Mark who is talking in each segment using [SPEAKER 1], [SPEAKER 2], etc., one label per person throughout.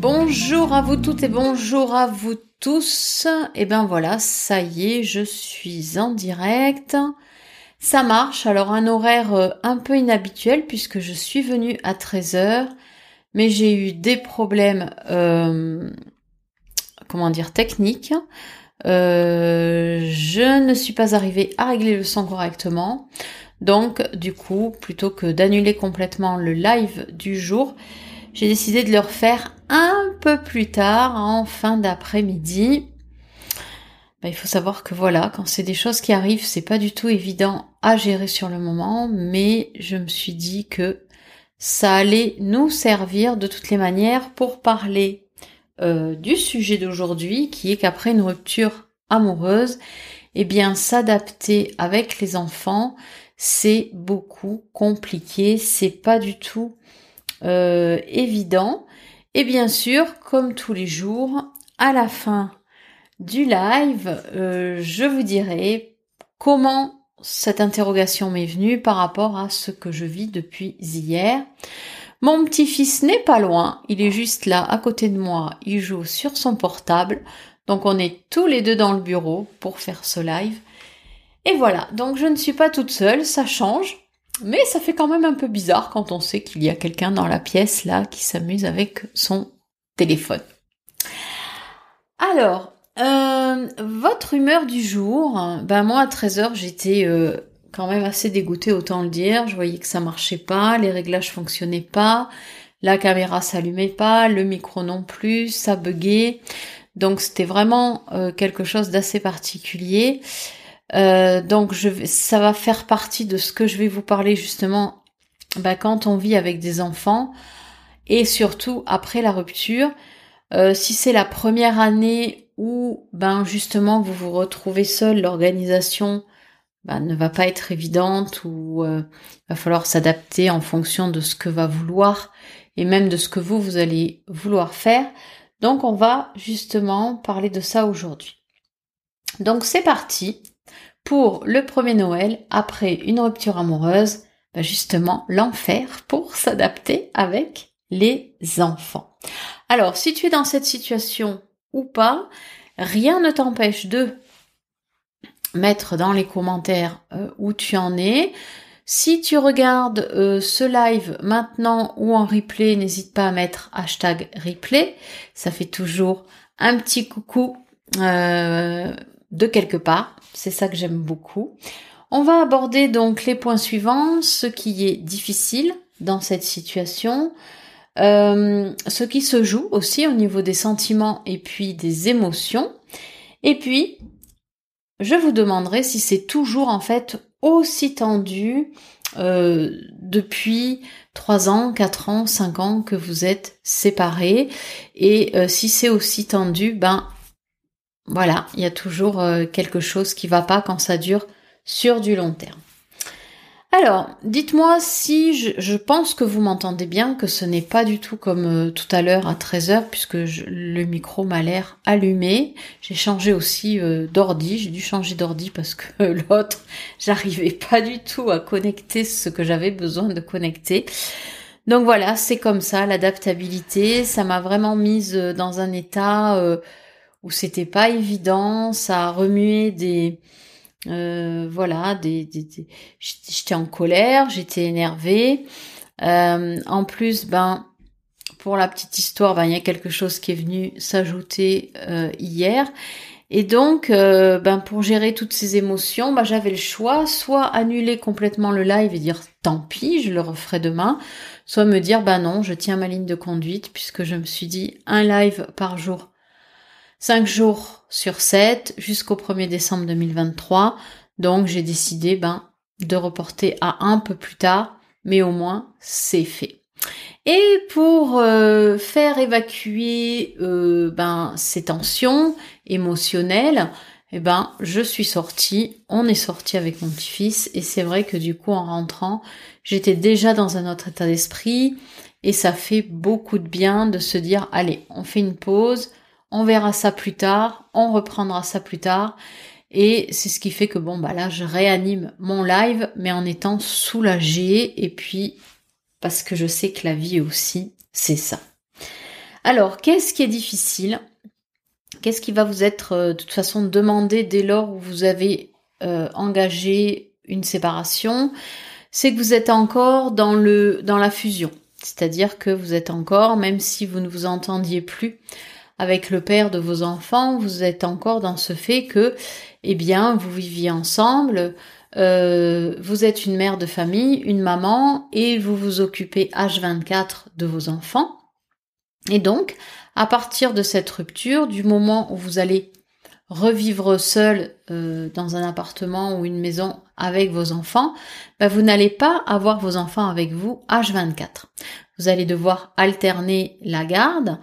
[SPEAKER 1] Bonjour à vous toutes et bonjour à vous tous. Et ben voilà, ça y est, je suis en direct. Ça marche, alors un horaire euh, un peu inhabituel puisque je suis venue à 13h, mais j'ai eu des problèmes, euh, comment dire, techniques. Euh, je ne suis pas arrivée à régler le son correctement. Donc, du coup, plutôt que d'annuler complètement le live du jour, j'ai décidé de le refaire un peu plus tard, en fin d'après-midi. Ben, il faut savoir que voilà, quand c'est des choses qui arrivent, c'est pas du tout évident à gérer sur le moment, mais je me suis dit que ça allait nous servir de toutes les manières pour parler euh, du sujet d'aujourd'hui, qui est qu'après une rupture amoureuse, eh bien s'adapter avec les enfants, c'est beaucoup compliqué, c'est pas du tout euh, évident. Et bien sûr, comme tous les jours, à la fin du live, euh, je vous dirai comment cette interrogation m'est venue par rapport à ce que je vis depuis hier. Mon petit-fils n'est pas loin, il est juste là à côté de moi, il joue sur son portable, donc on est tous les deux dans le bureau pour faire ce live. Et voilà, donc je ne suis pas toute seule, ça change. Mais ça fait quand même un peu bizarre quand on sait qu'il y a quelqu'un dans la pièce là qui s'amuse avec son téléphone. Alors, euh, votre humeur du jour, ben moi à 13h j'étais euh, quand même assez dégoûtée autant le dire, je voyais que ça marchait pas, les réglages fonctionnaient pas, la caméra s'allumait pas, le micro non plus, ça buguait. Donc c'était vraiment euh, quelque chose d'assez particulier. Euh, donc je, ça va faire partie de ce que je vais vous parler justement bah, quand on vit avec des enfants et surtout après la rupture. Euh, si c'est la première année où ben justement vous vous retrouvez seul, l'organisation ben, ne va pas être évidente ou euh, va falloir s'adapter en fonction de ce que va vouloir et même de ce que vous vous allez vouloir faire. Donc on va justement parler de ça aujourd'hui. Donc c'est parti pour le premier Noël après une rupture amoureuse, bah, justement l'enfer pour s'adapter avec les enfants. Alors, si tu es dans cette situation ou pas, rien ne t'empêche de mettre dans les commentaires euh, où tu en es. Si tu regardes euh, ce live maintenant ou en replay, n'hésite pas à mettre hashtag replay. Ça fait toujours un petit coucou euh, de quelque part. C'est ça que j'aime beaucoup. On va aborder donc les points suivants, ce qui est difficile dans cette situation, euh, ce qui se joue aussi au niveau des sentiments et puis des émotions. Et puis, je vous demanderai si c'est toujours en fait aussi tendu euh, depuis 3 ans, 4 ans, 5 ans que vous êtes séparés. Et euh, si c'est aussi tendu, ben voilà, il y a toujours euh, quelque chose qui va pas quand ça dure sur du long terme. Alors, dites-moi si je, pense que vous m'entendez bien, que ce n'est pas du tout comme euh, tout à l'heure à 13h, puisque le micro m'a l'air allumé. J'ai changé aussi euh, d'ordi, j'ai dû changer d'ordi parce que l'autre, j'arrivais pas du tout à connecter ce que j'avais besoin de connecter. Donc voilà, c'est comme ça, l'adaptabilité, ça m'a vraiment mise dans un état où c'était pas évident, ça a remué des euh, voilà, des, j'étais en colère, j'étais énervée. Euh, en plus, ben pour la petite histoire, ben il y a quelque chose qui est venu s'ajouter euh, hier. Et donc, ben pour gérer toutes ces émotions, ben, j'avais le choix, soit annuler complètement le live et dire tant pis, je le referai demain, soit me dire ben non, je tiens ma ligne de conduite puisque je me suis dit un live par jour 5 jours sur 7 jusqu'au 1er décembre 2023. Donc j'ai décidé ben, de reporter à un peu plus tard, mais au moins c'est fait. Et pour euh, faire évacuer euh, ben, ces tensions émotionnelles, eh ben, je suis sortie, on est sorti avec mon petit-fils, et c'est vrai que du coup, en rentrant, j'étais déjà dans un autre état d'esprit, et ça fait beaucoup de bien de se dire, allez, on fait une pause, on verra ça plus tard, on reprendra ça plus tard. Et c'est ce qui fait que bon bah là je réanime mon live mais en étant soulagée et puis parce que je sais que la vie aussi c'est ça. Alors, qu'est-ce qui est difficile? Qu'est-ce qui va vous être euh, de toute façon demandé dès lors où vous avez euh, engagé une séparation? C'est que vous êtes encore dans le dans la fusion, c'est-à-dire que vous êtes encore, même si vous ne vous entendiez plus avec le père de vos enfants, vous êtes encore dans ce fait que, eh bien, vous viviez ensemble, euh, vous êtes une mère de famille, une maman, et vous vous occupez H24 de vos enfants. Et donc, à partir de cette rupture, du moment où vous allez revivre seul euh, dans un appartement ou une maison avec vos enfants, bah, vous n'allez pas avoir vos enfants avec vous H24. Vous allez devoir alterner la garde,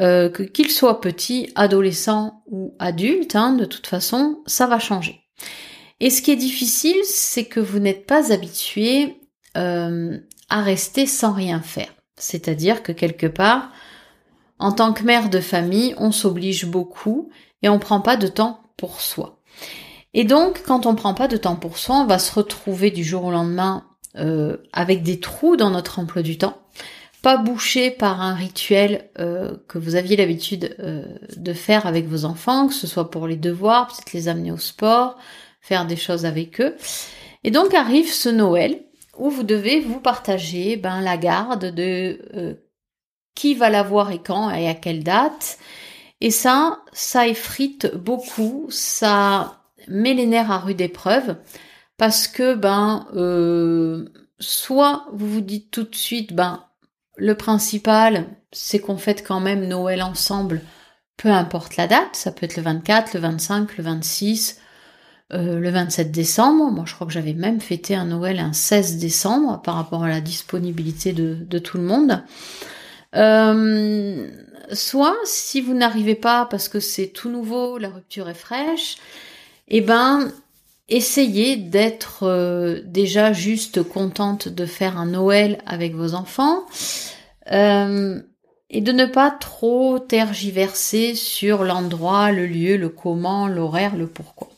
[SPEAKER 1] euh, que qu'ils soient petits, adolescents ou adultes, hein, de toute façon, ça va changer. Et ce qui est difficile, c'est que vous n'êtes pas habitué euh, à rester sans rien faire. C'est-à-dire que quelque part, en tant que mère de famille, on s'oblige beaucoup et on prend pas de temps pour soi. Et donc, quand on prend pas de temps pour soi, on va se retrouver du jour au lendemain euh, avec des trous dans notre emploi du temps, pas bouché par un rituel euh, que vous aviez l'habitude euh, de faire avec vos enfants, que ce soit pour les devoirs, peut-être les amener au sport, faire des choses avec eux. Et donc arrive ce Noël où vous devez vous partager ben, la garde de qui va l'avoir et quand et à quelle date. Et ça, ça effrite beaucoup, ça met les nerfs à rude épreuve parce que ben euh, soit vous vous dites tout de suite ben le principal c'est qu'on fête quand même Noël ensemble peu importe la date. Ça peut être le 24 le 25 le 26 euh, le 27 décembre. Moi je crois que j'avais même fêté un Noël un 16 décembre par rapport à la disponibilité de, tout le monde. Euh, soit si vous n'arrivez pas parce que c'est tout nouveau, la rupture est fraîche, eh ben essayez d'être euh, déjà juste contente de faire un Noël avec vos enfants euh, et de ne pas trop tergiverser sur l'endroit, le lieu, le comment, l'horaire, le pourquoi.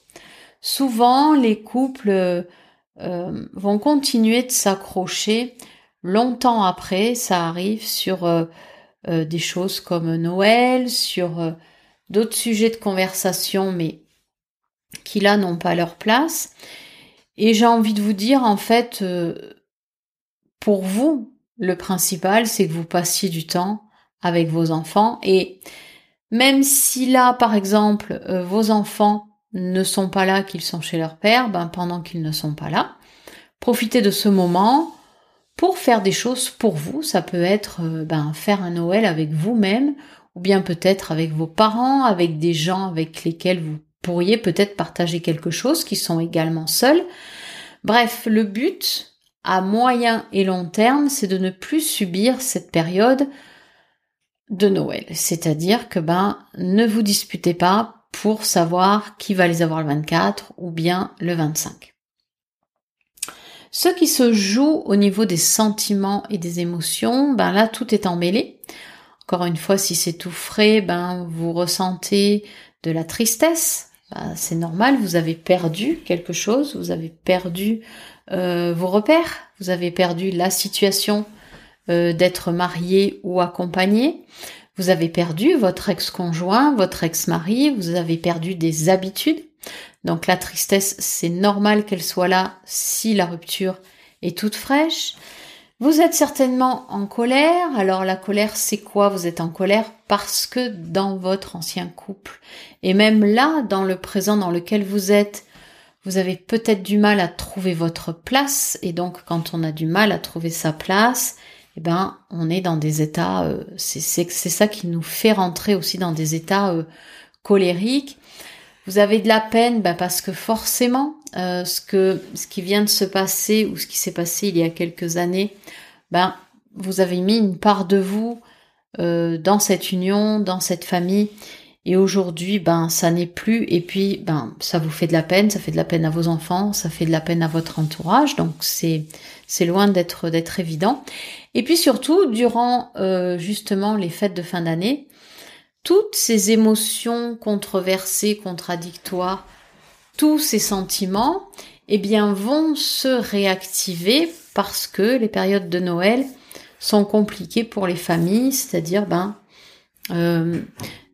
[SPEAKER 1] Souvent, les couples euh, vont continuer de s'accrocher longtemps après, ça arrive sur euh, euh, des choses comme Noël, sur euh, d'autres sujets de conversation, mais qui là n'ont pas leur place. Et j'ai envie de vous dire, en fait, pour vous, le principal, c'est que vous passiez du temps avec vos enfants. Et même si là, par exemple, vos enfants ne sont pas là, qu'ils sont chez leur père, ben, pendant qu'ils ne sont pas là, profitez de ce moment, pour faire des choses pour vous. Ça peut être euh, ben, faire un Noël avec vous-même, ou bien peut-être avec vos parents, avec des gens avec lesquels vous pourriez peut-être partager quelque chose, qui sont également seuls. Bref, le but à moyen et long terme, c'est de ne plus subir cette période de Noël. C'est-à-dire que ben, ne vous disputez pas pour savoir qui va les avoir le 24 ou bien le 25. Ce qui se joue au niveau des sentiments et des émotions, ben là tout est emmêlé. Encore une fois, si c'est tout frais, ben vous ressentez de la tristesse. Ben, c'est normal, vous avez perdu quelque chose, vous avez perdu euh, vos repères, vous avez perdu la situation euh, d'être marié ou accompagné. Vous avez perdu votre ex-conjoint, votre ex-mari, vous avez perdu des habitudes. Donc la tristesse, c'est normal qu'elle soit là si la rupture est toute fraîche. Vous êtes certainement en colère. Alors la colère, c'est quoi? Vous êtes en colère parce que dans votre ancien couple, et même là, dans le présent dans lequel vous êtes, vous avez peut-être du mal à trouver votre place. Et donc quand on a du mal à trouver sa place, eh ben, on est dans des états, euh, c'est ça qui nous fait rentrer aussi dans des états euh, colériques. Vous avez de la peine ben parce que forcément, euh, ce, que, ce qui vient de se passer ou ce qui s'est passé il y a quelques années, ben, vous avez mis une part de vous euh, dans cette union, dans cette famille. Et aujourd'hui, ben, ça n'est plus. Et puis, ben, ça vous fait de la peine, ça fait de la peine à vos enfants, ça fait de la peine à votre entourage. Donc, c'est, c'est loin d'être, d'être évident. Et puis surtout, durant euh, justement les fêtes de fin d'année, toutes ces émotions controversées, contradictoires, tous ces sentiments, eh bien, vont se réactiver parce que les périodes de Noël sont compliquées pour les familles, c'est-à-dire, ben,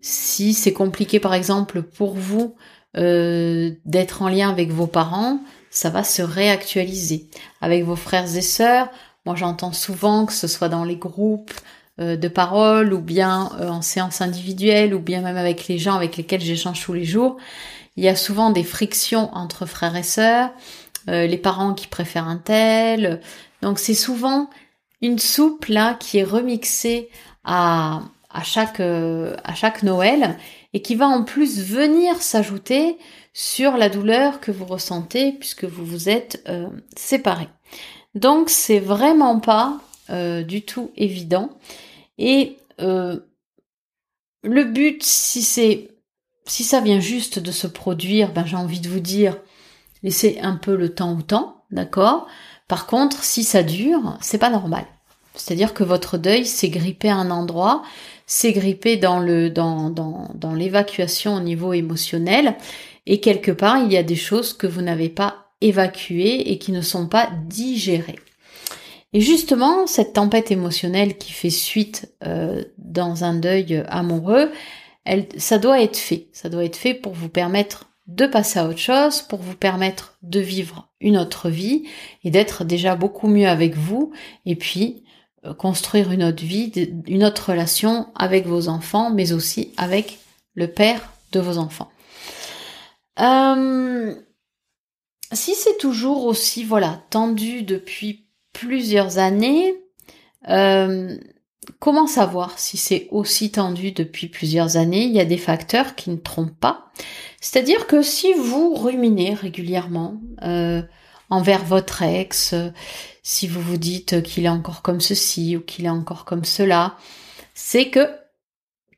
[SPEAKER 1] si c'est compliqué par exemple pour vous d'être en lien avec vos parents, ça va se réactualiser. Avec vos frères et sœurs, moi j'entends souvent que ce soit dans les groupes de parole ou bien en séance individuelle ou bien même avec les gens avec lesquels j'échange tous les jours, il y a souvent des frictions entre frères et sœurs, euh, les parents qui préfèrent un tel. Donc c'est souvent une soupe là qui est remixée à, à chaque euh, à chaque Noël et qui va en plus venir s'ajouter sur la douleur que vous ressentez puisque vous vous êtes euh, séparés. Donc c'est vraiment pas du tout évident et le but si c'est si ça vient juste de se produire, ben j'ai envie de vous dire, laissez un peu le temps au temps, d'accord? Par contre, si ça dure, c'est pas normal. C'est-à-dire que votre deuil s'est grippé à un endroit, s'est grippé dans l'évacuation au niveau émotionnel, et quelque part, il y a des choses que vous n'avez pas évacuées et qui ne sont pas digérées. Et justement, cette tempête émotionnelle qui fait suite euh, dans un deuil amoureux, ça doit être fait. Ça doit être fait pour vous permettre de passer à autre chose, pour vous permettre de vivre une autre vie et d'être déjà beaucoup mieux avec vous et puis euh, construire une autre vie, une autre relation avec vos enfants, mais aussi avec le père de vos enfants. Euh, si c'est toujours aussi voilà tendu depuis plusieurs années, euh, Comment savoir si c'est aussi tendu depuis plusieurs années? Il y a des facteurs qui ne trompent pas. C'est-à-dire que si vous ruminez régulièrement euh, envers votre ex, si vous vous dites qu'il est encore comme ceci ou qu'il est encore comme cela, c'est que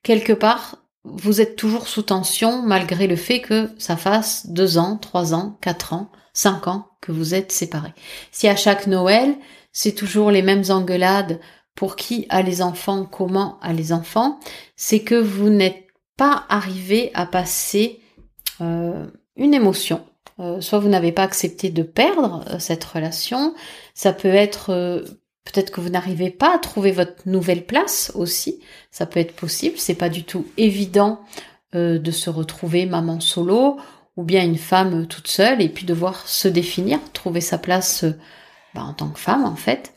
[SPEAKER 1] quelque part, vous êtes toujours sous tension malgré le fait que ça fasse deux ans, trois ans, quatre ans, cinq ans que vous êtes séparés. Si à chaque Noël, c'est toujours les mêmes engueulades pour qui a les enfants, comment a les enfants, c'est que vous n'êtes pas arrivé à passer euh, une émotion. Euh, soit vous n'avez pas accepté de perdre euh, cette relation, ça peut être peut-être que vous n'arrivez pas à trouver votre nouvelle place aussi, ça peut être possible, c'est pas du tout évident de se retrouver maman solo ou bien une femme toute seule et puis devoir se définir, trouver sa place bah, en tant que femme en fait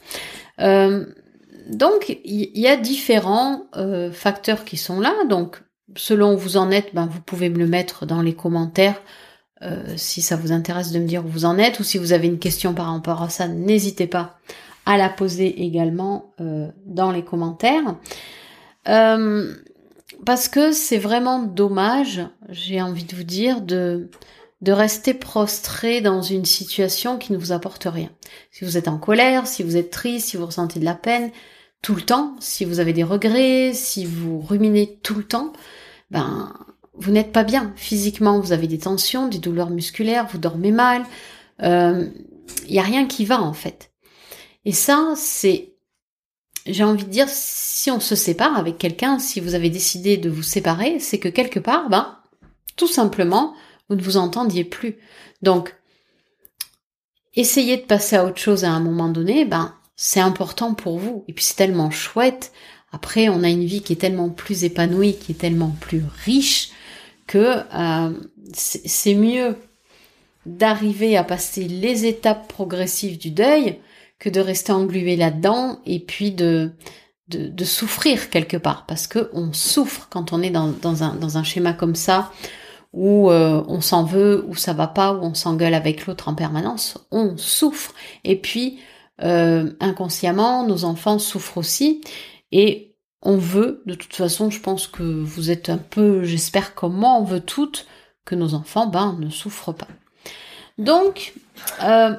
[SPEAKER 1] donc il y, a différents euh, facteurs qui sont là. Donc selon où vous en êtes, ben, vous pouvez me le mettre dans les commentaires euh, si ça vous intéresse de me dire où vous en êtes ou si vous avez une question par rapport à ça, n'hésitez pas à la poser également euh, dans les commentaires. parce que c'est vraiment dommage, j'ai envie de vous dire, de, de rester prostré dans une situation qui ne vous apporte rien. Si vous êtes en colère, si vous êtes triste, si vous ressentez de la peine, tout le temps, si vous avez des regrets, si vous ruminez tout le temps, ben vous n'êtes pas bien physiquement, vous avez des tensions, des douleurs musculaires, vous dormez mal, il euh, y a rien qui va en fait. Et ça, c'est, j'ai envie de dire, si on se sépare avec quelqu'un, si vous avez décidé de vous séparer, c'est que quelque part, ben tout simplement, vous ne vous entendiez plus. Donc, essayez de passer à autre chose à un moment donné, ben c'est important pour vous. Et puis c'est tellement chouette. Après, on a une vie qui est tellement plus épanouie, qui est tellement plus riche, que euh, c'est mieux d'arriver à passer les étapes progressives du deuil que de rester englué là-dedans et puis de, de, souffrir quelque part. Parce que on souffre quand on est dans, dans, un, dans un schéma comme ça, où euh, on s'en veut, où ça va pas, où on s'engueule avec l'autre en permanence. On souffre. Et puis, euh, inconsciemment, nos enfants souffrent aussi, et on veut, de toute façon, je pense que vous êtes un peu, j'espère comme moi, on veut toutes que nos enfants, ben, ne souffrent pas. Donc, euh,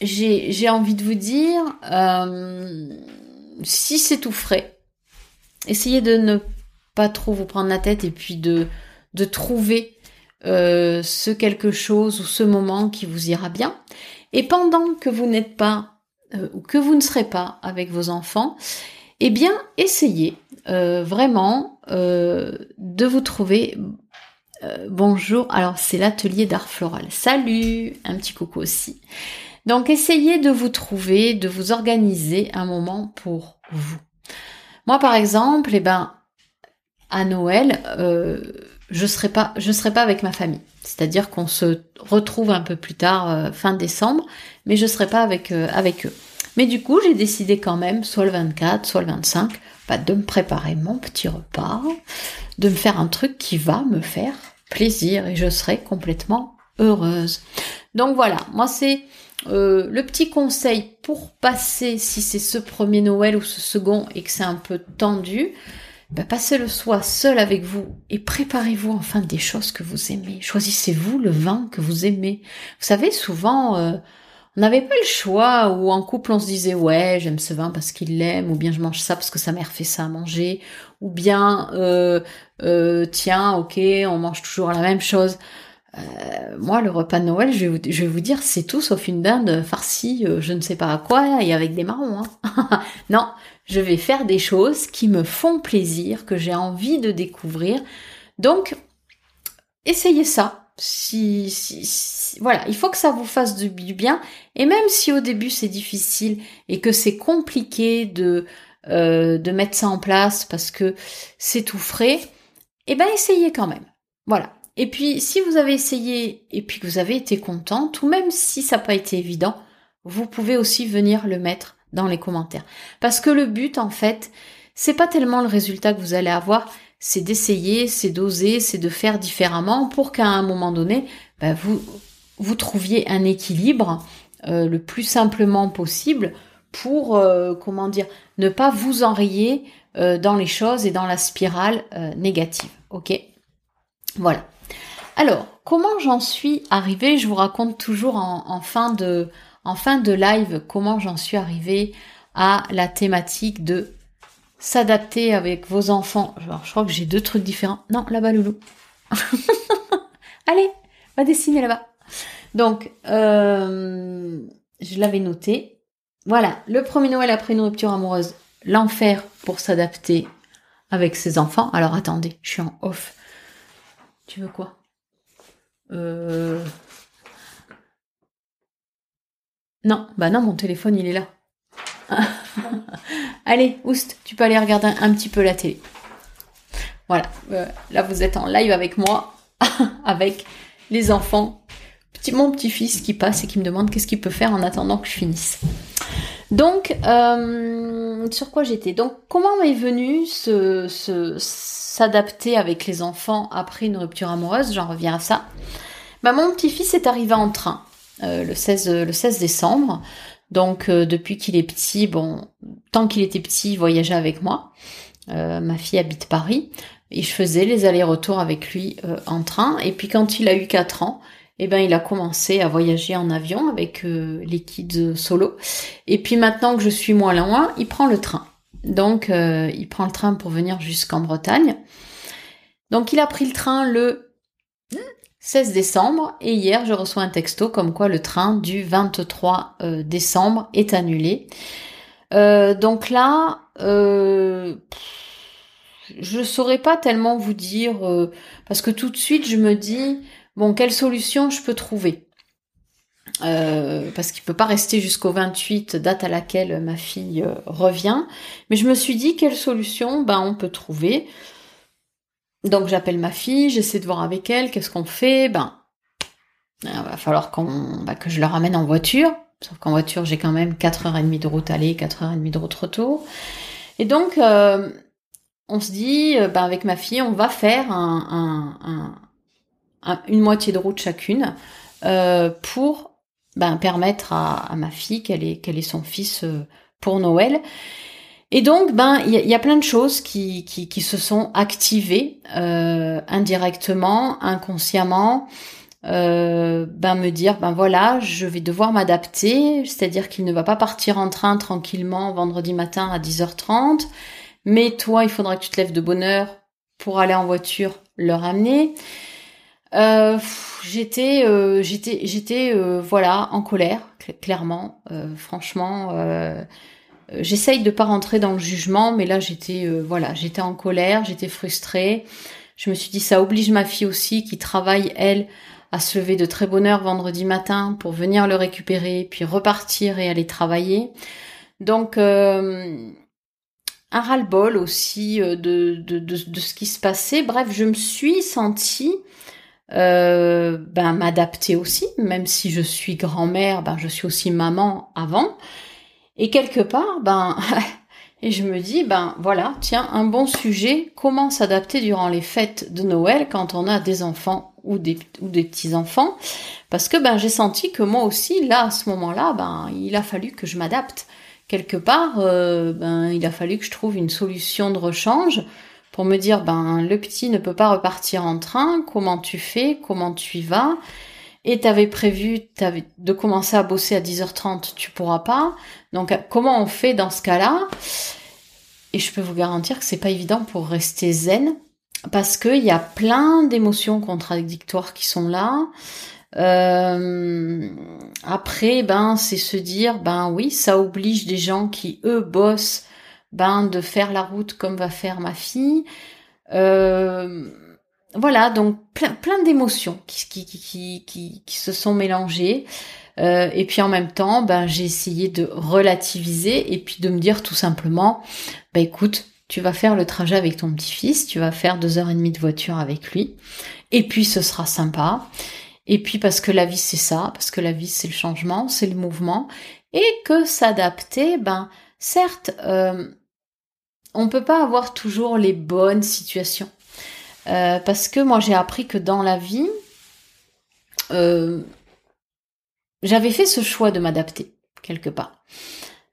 [SPEAKER 1] j'ai envie de vous dire, euh, si c'est tout frais, essayez de ne pas trop vous prendre la tête et puis de, de trouver ce quelque chose ou ce moment qui vous ira bien. Et pendant que vous n'êtes pas euh, ou que vous ne serez pas avec vos enfants, eh bien, essayez euh, vraiment euh, de vous trouver. bonjour, alors c'est l'atelier d'art floral. Salut, un petit coucou aussi. Donc, essayez de vous trouver, de vous organiser un moment pour vous. Moi, par exemple, eh ben, à Noël, je serai pas, je serai pas avec ma famille. C'est-à-dire qu'on se retrouve un peu plus tard, fin décembre, mais je serai pas avec avec eux. Mais du coup, j'ai décidé quand même, soit le 24, soit le 25, bah, de me préparer mon petit repas, de me faire un truc qui va me faire plaisir et je serai complètement heureuse. Donc voilà, moi c'est euh, le petit conseil pour passer, si c'est ce premier Noël ou ce second et que c'est un peu tendu, bah, passez le soir seul avec vous et préparez-vous enfin des choses que vous aimez. Choisissez-vous le vin que vous aimez. Vous savez, souvent, euh, on n'avait pas le choix, ou en couple on se disait ouais j'aime ce vin parce qu'il l'aime, ou bien je mange ça parce que sa mère fait ça à manger, ou bien euh, euh, tiens ok on mange toujours la même chose. Euh, moi, le repas de Noël, je vais vous, dire, c'est tout sauf une dinde farcie, je ne sais pas à quoi, et avec des marrons. Hein. non, je vais faire des choses qui me font plaisir, que j'ai envie de découvrir. Donc, essayez ça si, si, voilà, il faut que ça vous fasse du, bien. Et même si au début c'est difficile et que c'est compliqué de euh, de mettre ça en place parce que c'est tout frais, eh ben essayez quand même. Voilà. Et puis si vous avez essayé et puis que vous avez été content, ou même si ça n'a pas été évident, vous pouvez aussi venir le mettre dans les commentaires. Parce que le but en fait, c'est pas tellement le résultat que vous allez avoir, c'est d'essayer, c'est d'oser, c'est de faire différemment pour qu'à un moment donné, bah, vous, vous trouviez un équilibre euh, le plus simplement possible pour, euh, comment dire, ne pas vous enrayer euh, dans les choses et dans la spirale négative. Ok? Voilà. Alors, comment j'en suis arrivée? Je vous raconte toujours en, fin de, en live comment j'en suis arrivée à la thématique de s'adapter avec vos enfants. je crois que j'ai deux trucs différents. Non, là-bas, loulou. Allez, va dessiner là-bas. Donc, euh, je l'avais noté. Voilà, le premier Noël après une rupture amoureuse, l'enfer pour s'adapter avec ses enfants. Alors attendez, je suis en off. Tu veux quoi? Euh... Non, bah non, mon téléphone il est là. Allez, Oust, tu peux aller regarder un, petit peu la télé. Voilà, euh, là vous êtes en live avec moi, avec les enfants, petit, mon petit-fils qui passe et qui me demande qu'est-ce qu'il peut faire en attendant que je finisse. Donc, euh, sur quoi j'étais? Donc, comment m'est venu ce, s'adapter avec les enfants après une rupture amoureuse? J'en reviens à ça. Bah, mon petit-fils est arrivé en train euh, le, 16, le 16 décembre. Donc euh, depuis qu'il est petit, bon, tant qu'il était petit, il voyageait avec moi. Ma fille habite Paris et je faisais les allers-retours avec lui en train. Et puis quand il a eu 4 ans, eh ben il a commencé à voyager en avion avec les kids solo. Et puis maintenant que je suis moins loin, il prend le train. Donc il prend le train pour venir jusqu'en Bretagne. Donc il a pris le train le 16 décembre et hier je reçois un texto comme quoi le train du 23 euh, décembre est annulé. Euh, donc là, euh, je saurais pas tellement vous dire euh, parce que tout de suite je me dis bon quelle solution je peux trouver? parce qu'il peut pas rester jusqu'au 28, date à laquelle ma fille revient. Mais je me suis dit quelle solution? Ben on peut trouver. Donc j'appelle ma fille, j'essaie de voir avec elle, qu'est-ce qu'on fait? Ben, il va falloir qu'on, bah, que je la ramène en voiture. Sauf qu'en voiture, j'ai quand même 4h30 de route aller, 4h30 de route retour. Et donc, euh, on se dit, euh, bah, avec ma fille, on va faire un, une moitié de route chacune euh, pour ben, permettre à, ma fille qu'elle ait, qu'elle ait son fils pour Noël. Et donc, ben, il y, a plein de choses qui, qui, se sont activées euh, indirectement, inconsciemment. Euh, ben me dire ben voilà je vais devoir m'adapter c'est-à-dire qu'il ne va pas partir en train tranquillement vendredi matin à 10h30 mais toi il faudra que tu te lèves de bonne heure pour aller en voiture le ramener euh, j'étais j'étais j'étais voilà en colère clairement franchement euh, j'essaye de pas rentrer dans le jugement, mais là j'étais euh, voilà, j'étais en colère, j'étais frustrée. Je me suis dit ça oblige ma fille aussi qui travaille elle à se lever de très bonne heure vendredi matin pour venir le récupérer, puis repartir et aller travailler. Donc euh, un ras-le-bol aussi de, de, de, ce qui se passait. Bref, je me suis sentie ben, m'adapter aussi, même si je suis grand-mère, ben, je suis aussi maman avant. Et quelque part, ben, et je me dis, ben voilà, tiens, un bon sujet, comment s'adapter durant les fêtes de Noël quand on a des enfants ou des, ou des petits-enfants. Parce que ben j'ai senti que moi aussi, là, à ce moment-là, ben il a fallu que je m'adapte. Quelque part, euh, ben il a fallu que je trouve une solution de rechange pour me dire, ben le petit ne peut pas repartir en train, comment tu fais, comment tu y vas? Et t'avais prévu avais de commencer à bosser à 10h30, tu pourras pas. Donc comment on fait dans ce cas-là? Et je peux vous garantir que c'est pas évident pour rester zen parce qu'il y a plein d'émotions contradictoires qui sont là. Euh, après, ben, c'est se dire, ben oui, ça oblige des gens qui eux bossent, ben, de faire la route comme va faire ma fille. Euh, voilà, donc plein, plein d'émotions qui, qui, qui, qui, qui se sont mélangées. Euh, et puis en même temps, ben, j'ai essayé de relativiser et puis de me dire tout simplement, ben écoute, tu vas faire le trajet avec ton petit-fils, tu vas faire deux heures et demie de voiture avec lui, et puis ce sera sympa. Et puis parce que la vie c'est ça, parce que la vie c'est le changement, c'est le mouvement, et que s'adapter, ben certes, euh, on peut pas avoir toujours les bonnes situations. Euh, parce que moi j'ai appris que dans la vie, euh, j'avais fait ce choix de m'adapter quelque part.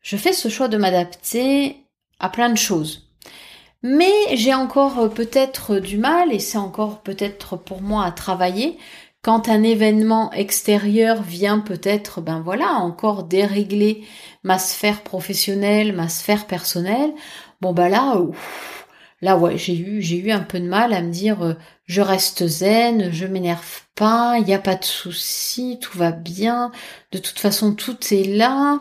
[SPEAKER 1] Je fais ce choix de m'adapter à plein de choses. Mais j'ai encore euh, peut-être du mal, et c'est encore peut-être pour moi à travailler, quand un événement extérieur vient peut-être, ben voilà, encore dérégler ma sphère professionnelle, ma sphère personnelle, bon ben là, ouf, Là, ouais, j'ai eu, j'ai eu un peu de mal à me dire, euh, je reste zen, je m'énerve pas, il a pas de souci, tout va bien. De toute façon, tout est là.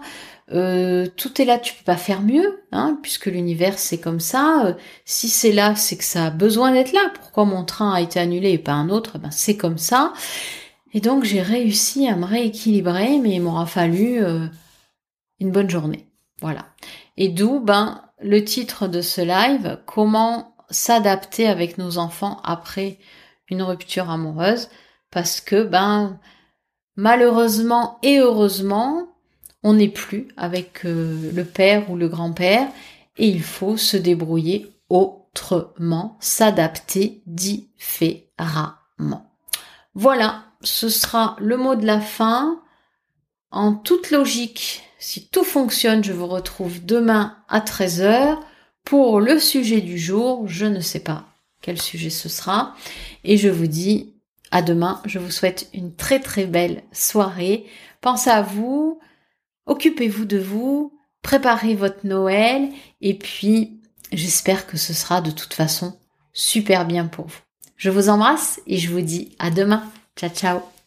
[SPEAKER 1] Euh, tout est là, tu peux pas faire mieux, hein, puisque l'univers c'est comme ça. Euh, si c'est là, c'est que ça a besoin d'être là. Pourquoi mon train a été annulé et pas un autre? Eh Ben c'est comme ça. Et donc j'ai réussi à me rééquilibrer, mais il m'aura fallu une bonne journée. Voilà. Et d'où ben le titre de ce live, comment s'adapter avec nos enfants après une rupture amoureuse, parce que ben malheureusement et heureusement, on n'est plus avec euh, le père ou le grand-père et il faut se débrouiller autrement, s'adapter différemment. Voilà, ce sera le mot de la fin. En toute logique, si tout fonctionne, je vous retrouve demain à 13h pour le sujet du jour. Je ne sais pas quel sujet ce sera. Et je vous dis à demain. Je vous souhaite une très très belle soirée. Pensez à vous, occupez-vous de vous, préparez votre Noël et puis j'espère que ce sera de toute façon super bien pour vous. Je vous embrasse et je vous dis à demain. Ciao ciao